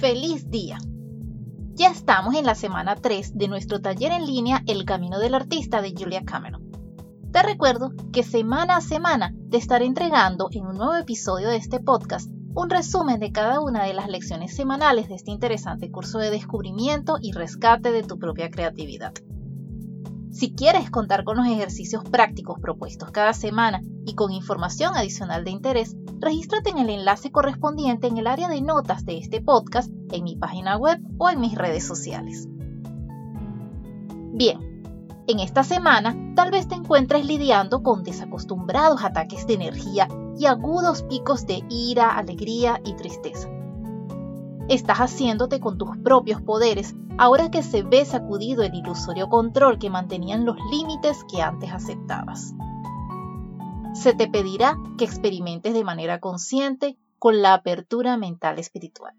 ¡Feliz día! Ya estamos en la semana 3 de nuestro taller en línea El Camino del Artista de Julia Cameron. Te recuerdo que semana a semana te estaré entregando en un nuevo episodio de este podcast un resumen de cada una de las lecciones semanales de este interesante curso de descubrimiento y rescate de tu propia creatividad. Si quieres contar con los ejercicios prácticos propuestos cada semana y con información adicional de interés, regístrate en el enlace correspondiente en el área de notas de este podcast en mi página web o en mis redes sociales. Bien, en esta semana tal vez te encuentres lidiando con desacostumbrados ataques de energía y agudos picos de ira, alegría y tristeza. Estás haciéndote con tus propios poderes ahora que se ve sacudido el ilusorio control que mantenían los límites que antes aceptabas. Se te pedirá que experimentes de manera consciente con la apertura mental espiritual.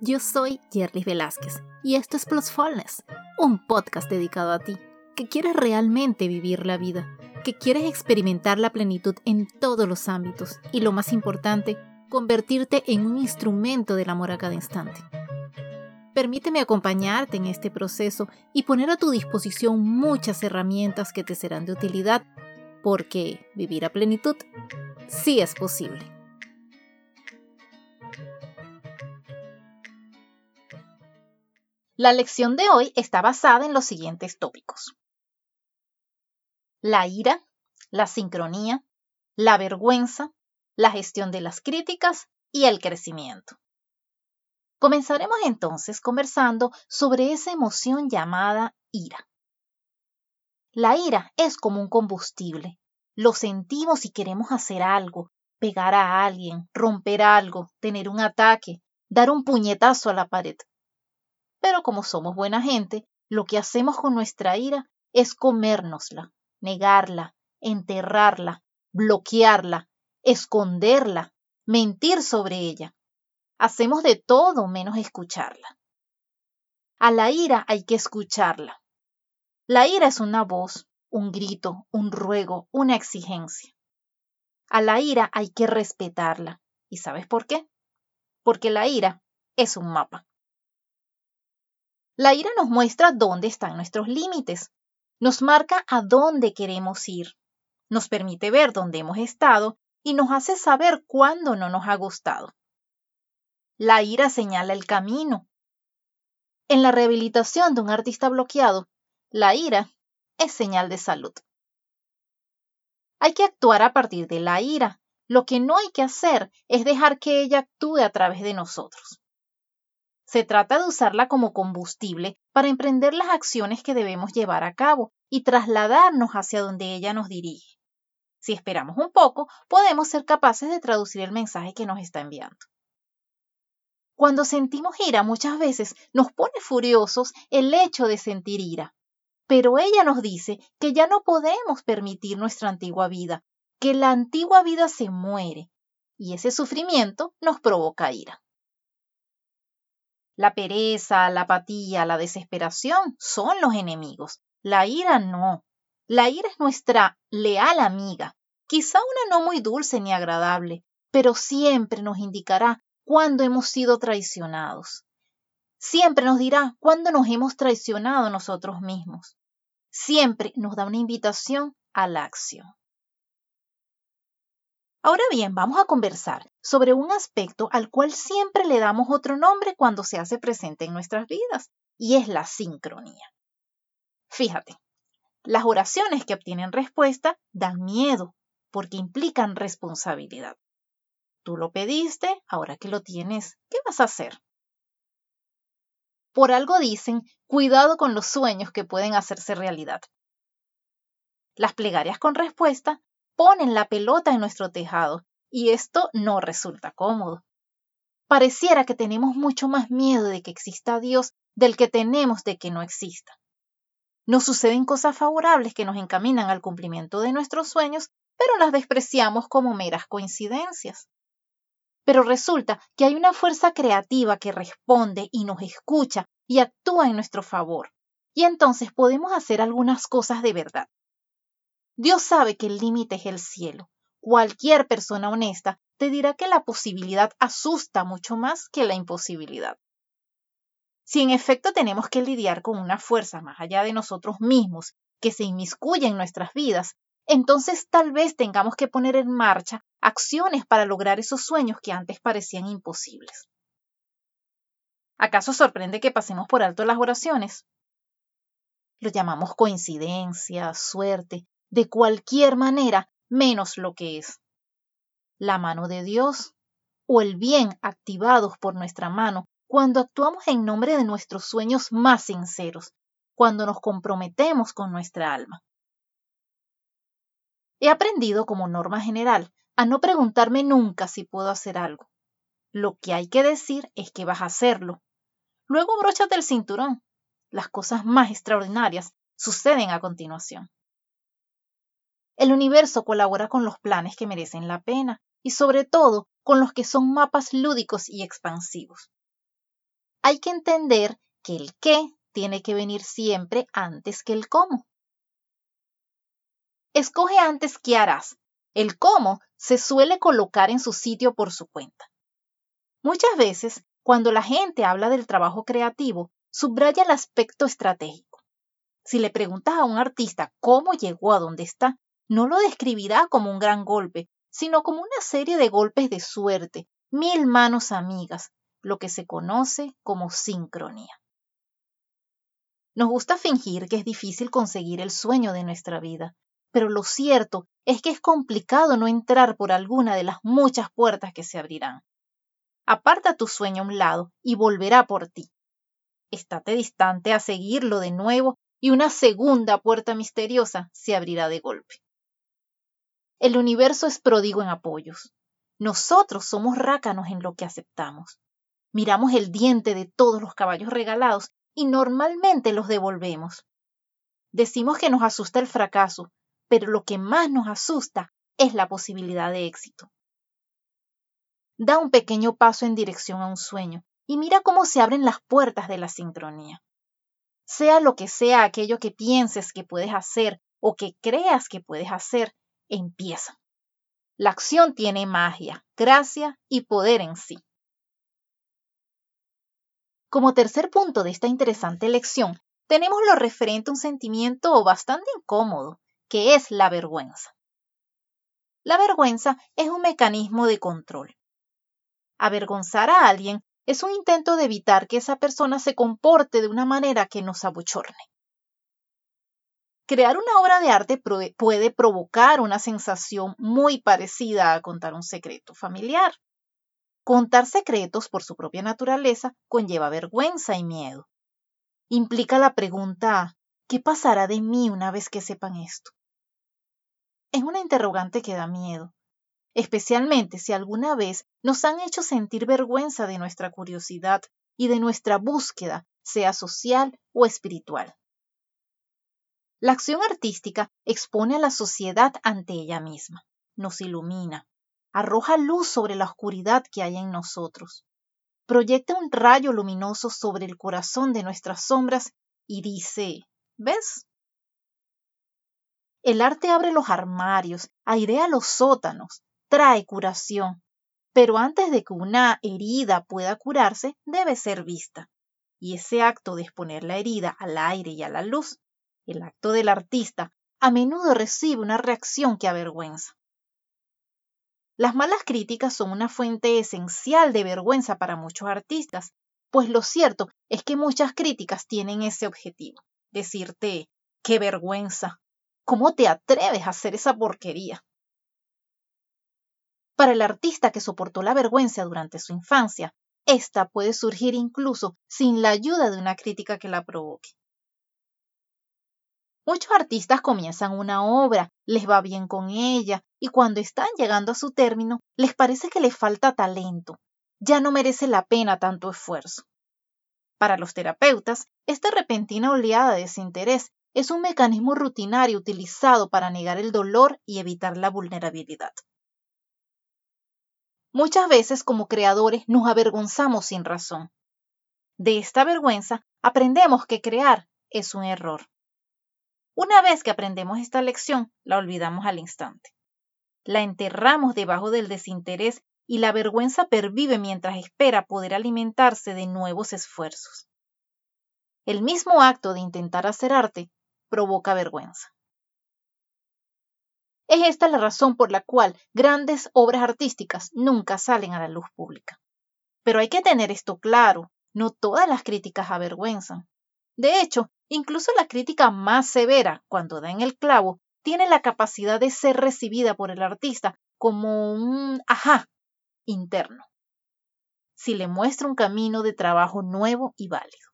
Yo soy Jerlis Velázquez y esto es Plusfulness, un podcast dedicado a ti, que quieres realmente vivir la vida, que quieres experimentar la plenitud en todos los ámbitos y lo más importante, convertirte en un instrumento del amor a cada instante. Permíteme acompañarte en este proceso y poner a tu disposición muchas herramientas que te serán de utilidad, porque vivir a plenitud sí es posible. La lección de hoy está basada en los siguientes tópicos. La ira, la sincronía, la vergüenza, la gestión de las críticas y el crecimiento. Comenzaremos entonces conversando sobre esa emoción llamada ira. La ira es como un combustible. Lo sentimos y queremos hacer algo, pegar a alguien, romper algo, tener un ataque, dar un puñetazo a la pared. Pero como somos buena gente, lo que hacemos con nuestra ira es comérnosla, negarla, enterrarla, bloquearla, esconderla, mentir sobre ella, Hacemos de todo menos escucharla. A la ira hay que escucharla. La ira es una voz, un grito, un ruego, una exigencia. A la ira hay que respetarla. ¿Y sabes por qué? Porque la ira es un mapa. La ira nos muestra dónde están nuestros límites, nos marca a dónde queremos ir, nos permite ver dónde hemos estado y nos hace saber cuándo no nos ha gustado. La ira señala el camino. En la rehabilitación de un artista bloqueado, la ira es señal de salud. Hay que actuar a partir de la ira. Lo que no hay que hacer es dejar que ella actúe a través de nosotros. Se trata de usarla como combustible para emprender las acciones que debemos llevar a cabo y trasladarnos hacia donde ella nos dirige. Si esperamos un poco, podemos ser capaces de traducir el mensaje que nos está enviando. Cuando sentimos ira muchas veces nos pone furiosos el hecho de sentir ira. Pero ella nos dice que ya no podemos permitir nuestra antigua vida, que la antigua vida se muere y ese sufrimiento nos provoca ira. La pereza, la apatía, la desesperación son los enemigos. La ira no. La ira es nuestra leal amiga, quizá una no muy dulce ni agradable, pero siempre nos indicará cuando hemos sido traicionados. Siempre nos dirá cuándo nos hemos traicionado nosotros mismos. Siempre nos da una invitación a la acción. Ahora bien, vamos a conversar sobre un aspecto al cual siempre le damos otro nombre cuando se hace presente en nuestras vidas, y es la sincronía. Fíjate, las oraciones que obtienen respuesta dan miedo porque implican responsabilidad. Tú lo pediste, ahora que lo tienes, ¿qué vas a hacer? Por algo dicen, cuidado con los sueños que pueden hacerse realidad. Las plegarias con respuesta ponen la pelota en nuestro tejado y esto no resulta cómodo. Pareciera que tenemos mucho más miedo de que exista Dios del que tenemos de que no exista. Nos suceden cosas favorables que nos encaminan al cumplimiento de nuestros sueños, pero las despreciamos como meras coincidencias. Pero resulta que hay una fuerza creativa que responde y nos escucha y actúa en nuestro favor. Y entonces podemos hacer algunas cosas de verdad. Dios sabe que el límite es el cielo. Cualquier persona honesta te dirá que la posibilidad asusta mucho más que la imposibilidad. Si en efecto tenemos que lidiar con una fuerza más allá de nosotros mismos que se inmiscuye en nuestras vidas, entonces tal vez tengamos que poner en marcha acciones para lograr esos sueños que antes parecían imposibles. ¿Acaso sorprende que pasemos por alto las oraciones? Lo llamamos coincidencia, suerte, de cualquier manera, menos lo que es. La mano de Dios o el bien activados por nuestra mano cuando actuamos en nombre de nuestros sueños más sinceros, cuando nos comprometemos con nuestra alma. He aprendido como norma general a no preguntarme nunca si puedo hacer algo. Lo que hay que decir es que vas a hacerlo. Luego brochate el cinturón. Las cosas más extraordinarias suceden a continuación. El universo colabora con los planes que merecen la pena y sobre todo con los que son mapas lúdicos y expansivos. Hay que entender que el qué tiene que venir siempre antes que el cómo. Escoge antes qué harás. El cómo se suele colocar en su sitio por su cuenta. Muchas veces, cuando la gente habla del trabajo creativo, subraya el aspecto estratégico. Si le preguntas a un artista cómo llegó a donde está, no lo describirá como un gran golpe, sino como una serie de golpes de suerte, mil manos amigas, lo que se conoce como sincronía. Nos gusta fingir que es difícil conseguir el sueño de nuestra vida, pero lo cierto es que es complicado no entrar por alguna de las muchas puertas que se abrirán. Aparta tu sueño a un lado y volverá por ti. Estate distante a seguirlo de nuevo y una segunda puerta misteriosa se abrirá de golpe. El universo es pródigo en apoyos. Nosotros somos rácanos en lo que aceptamos. Miramos el diente de todos los caballos regalados y normalmente los devolvemos. Decimos que nos asusta el fracaso, pero lo que más nos asusta es la posibilidad de éxito. Da un pequeño paso en dirección a un sueño y mira cómo se abren las puertas de la sincronía. Sea lo que sea aquello que pienses que puedes hacer o que creas que puedes hacer, empieza. La acción tiene magia, gracia y poder en sí. Como tercer punto de esta interesante lección, tenemos lo referente a un sentimiento bastante incómodo, que es la vergüenza. La vergüenza es un mecanismo de control. Avergonzar a alguien es un intento de evitar que esa persona se comporte de una manera que nos abochorne. Crear una obra de arte puede provocar una sensación muy parecida a contar un secreto familiar. Contar secretos por su propia naturaleza conlleva vergüenza y miedo. Implica la pregunta, ¿qué pasará de mí una vez que sepan esto? Es una interrogante que da miedo, especialmente si alguna vez nos han hecho sentir vergüenza de nuestra curiosidad y de nuestra búsqueda, sea social o espiritual. La acción artística expone a la sociedad ante ella misma, nos ilumina, arroja luz sobre la oscuridad que hay en nosotros, proyecta un rayo luminoso sobre el corazón de nuestras sombras y dice, ¿ves? El arte abre los armarios, airea los sótanos, trae curación. Pero antes de que una herida pueda curarse, debe ser vista. Y ese acto de exponer la herida al aire y a la luz, el acto del artista, a menudo recibe una reacción que avergüenza. Las malas críticas son una fuente esencial de vergüenza para muchos artistas, pues lo cierto es que muchas críticas tienen ese objetivo, decirte, qué vergüenza, ¿Cómo te atreves a hacer esa porquería? Para el artista que soportó la vergüenza durante su infancia, esta puede surgir incluso sin la ayuda de una crítica que la provoque. Muchos artistas comienzan una obra, les va bien con ella, y cuando están llegando a su término, les parece que les falta talento, ya no merece la pena tanto esfuerzo. Para los terapeutas, esta repentina oleada de desinterés es un mecanismo rutinario utilizado para negar el dolor y evitar la vulnerabilidad. Muchas veces como creadores nos avergonzamos sin razón. De esta vergüenza aprendemos que crear es un error. Una vez que aprendemos esta lección, la olvidamos al instante. La enterramos debajo del desinterés y la vergüenza pervive mientras espera poder alimentarse de nuevos esfuerzos. El mismo acto de intentar hacer arte provoca vergüenza. Es esta la razón por la cual grandes obras artísticas nunca salen a la luz pública. Pero hay que tener esto claro, no todas las críticas avergüenzan. De hecho, incluso la crítica más severa, cuando da en el clavo, tiene la capacidad de ser recibida por el artista como un ajá interno, si le muestra un camino de trabajo nuevo y válido.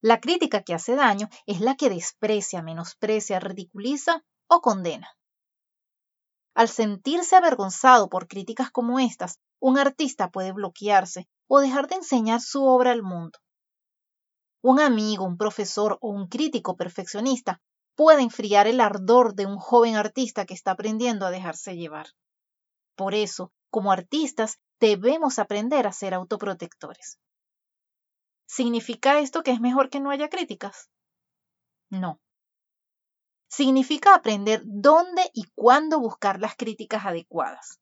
La crítica que hace daño es la que desprecia, menosprecia, ridiculiza o condena. Al sentirse avergonzado por críticas como estas, un artista puede bloquearse o dejar de enseñar su obra al mundo. Un amigo, un profesor o un crítico perfeccionista puede enfriar el ardor de un joven artista que está aprendiendo a dejarse llevar. Por eso, como artistas, debemos aprender a ser autoprotectores. ¿Significa esto que es mejor que no haya críticas? No. Significa aprender dónde y cuándo buscar las críticas adecuadas.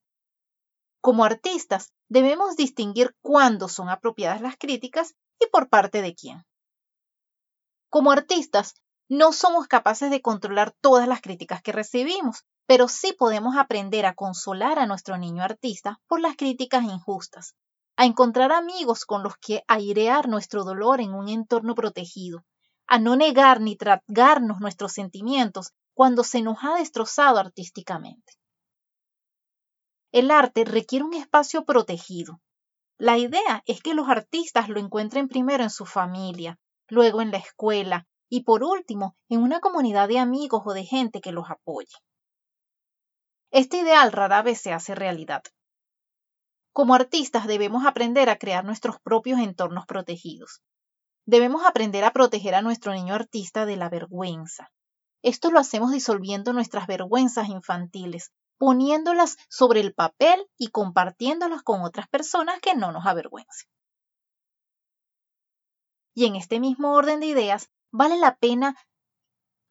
Como artistas, debemos distinguir cuándo son apropiadas las críticas y por parte de quién. Como artistas, no somos capaces de controlar todas las críticas que recibimos, pero sí podemos aprender a consolar a nuestro niño artista por las críticas injustas, a encontrar amigos con los que airear nuestro dolor en un entorno protegido, a no negar ni tragarnos nuestros sentimientos cuando se nos ha destrozado artísticamente. El arte requiere un espacio protegido. La idea es que los artistas lo encuentren primero en su familia, luego en la escuela y por último en una comunidad de amigos o de gente que los apoye. Este ideal rara vez se hace realidad. Como artistas debemos aprender a crear nuestros propios entornos protegidos. Debemos aprender a proteger a nuestro niño artista de la vergüenza. Esto lo hacemos disolviendo nuestras vergüenzas infantiles, poniéndolas sobre el papel y compartiéndolas con otras personas que no nos avergüencen. Y en este mismo orden de ideas, vale la pena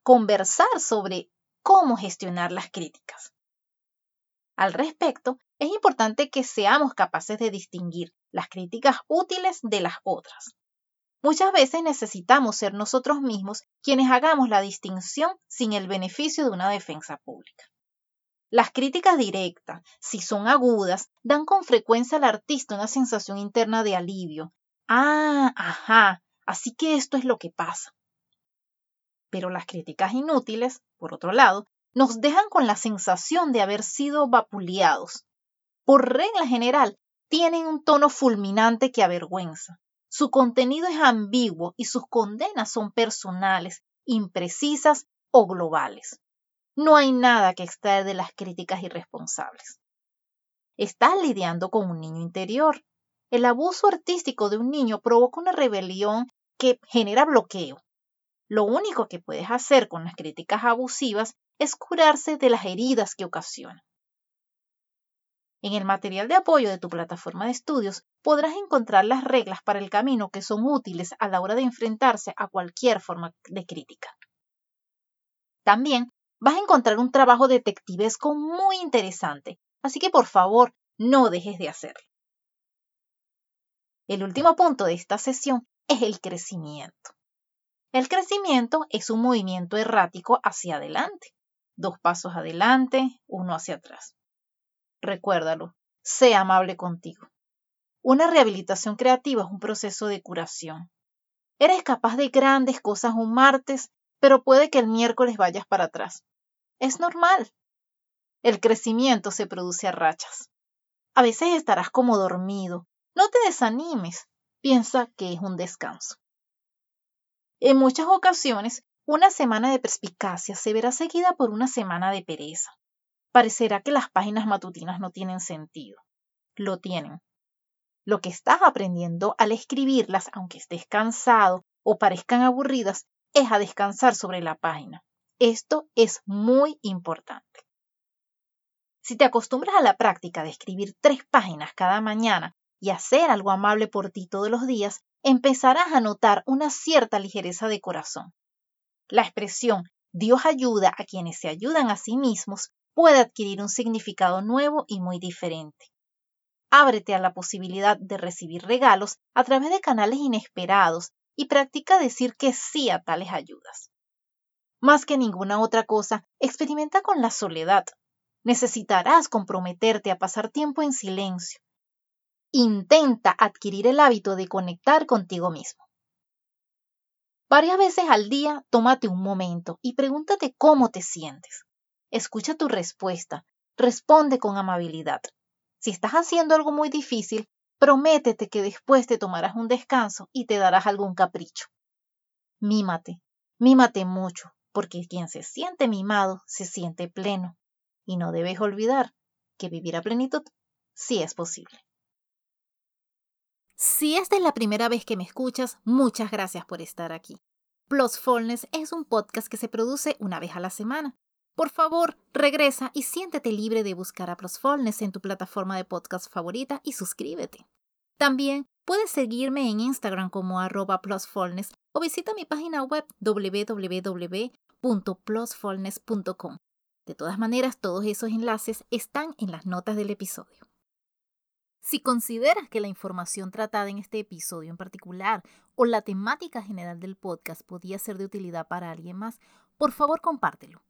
conversar sobre cómo gestionar las críticas. Al respecto, es importante que seamos capaces de distinguir las críticas útiles de las otras. Muchas veces necesitamos ser nosotros mismos quienes hagamos la distinción sin el beneficio de una defensa pública. Las críticas directas, si son agudas, dan con frecuencia al artista una sensación interna de alivio. Ah, ajá, así que esto es lo que pasa. Pero las críticas inútiles, por otro lado, nos dejan con la sensación de haber sido vapuleados. Por regla general, tienen un tono fulminante que avergüenza. Su contenido es ambiguo y sus condenas son personales, imprecisas o globales. No hay nada que extraer de las críticas irresponsables. Estás lidiando con un niño interior. El abuso artístico de un niño provoca una rebelión que genera bloqueo. Lo único que puedes hacer con las críticas abusivas es curarse de las heridas que ocasionan. En el material de apoyo de tu plataforma de estudios podrás encontrar las reglas para el camino que son útiles a la hora de enfrentarse a cualquier forma de crítica. También vas a encontrar un trabajo detectivesco muy interesante, así que por favor no dejes de hacerlo. El último punto de esta sesión es el crecimiento. El crecimiento es un movimiento errático hacia adelante dos pasos adelante, uno hacia atrás. Recuérdalo, sé amable contigo. Una rehabilitación creativa es un proceso de curación. Eres capaz de grandes cosas un martes, pero puede que el miércoles vayas para atrás. Es normal. El crecimiento se produce a rachas. A veces estarás como dormido. No te desanimes. Piensa que es un descanso. En muchas ocasiones una semana de perspicacia se verá seguida por una semana de pereza. Parecerá que las páginas matutinas no tienen sentido. Lo tienen. Lo que estás aprendiendo al escribirlas, aunque estés cansado o parezcan aburridas, es a descansar sobre la página. Esto es muy importante. Si te acostumbras a la práctica de escribir tres páginas cada mañana y hacer algo amable por ti todos los días, empezarás a notar una cierta ligereza de corazón. La expresión Dios ayuda a quienes se ayudan a sí mismos puede adquirir un significado nuevo y muy diferente. Ábrete a la posibilidad de recibir regalos a través de canales inesperados y practica decir que sí a tales ayudas. Más que ninguna otra cosa, experimenta con la soledad. Necesitarás comprometerte a pasar tiempo en silencio. Intenta adquirir el hábito de conectar contigo mismo. Varias veces al día, tómate un momento y pregúntate cómo te sientes. Escucha tu respuesta, responde con amabilidad. Si estás haciendo algo muy difícil, prométete que después te tomarás un descanso y te darás algún capricho. Mímate, mímate mucho, porque quien se siente mimado se siente pleno. Y no debes olvidar que vivir a plenitud sí es posible. Si esta es la primera vez que me escuchas, muchas gracias por estar aquí. Plusfulness es un podcast que se produce una vez a la semana. Por favor, regresa y siéntete libre de buscar a Plusfulness en tu plataforma de podcast favorita y suscríbete. También puedes seguirme en Instagram como arroba plusfulness o visita mi página web www.plusfulness.com. De todas maneras, todos esos enlaces están en las notas del episodio. Si consideras que la información tratada en este episodio en particular o la temática general del podcast podía ser de utilidad para alguien más, por favor compártelo.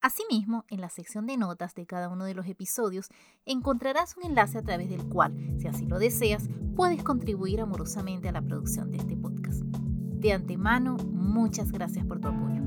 Asimismo, en la sección de notas de cada uno de los episodios encontrarás un enlace a través del cual, si así lo deseas, puedes contribuir amorosamente a la producción de este podcast. De antemano, muchas gracias por tu apoyo.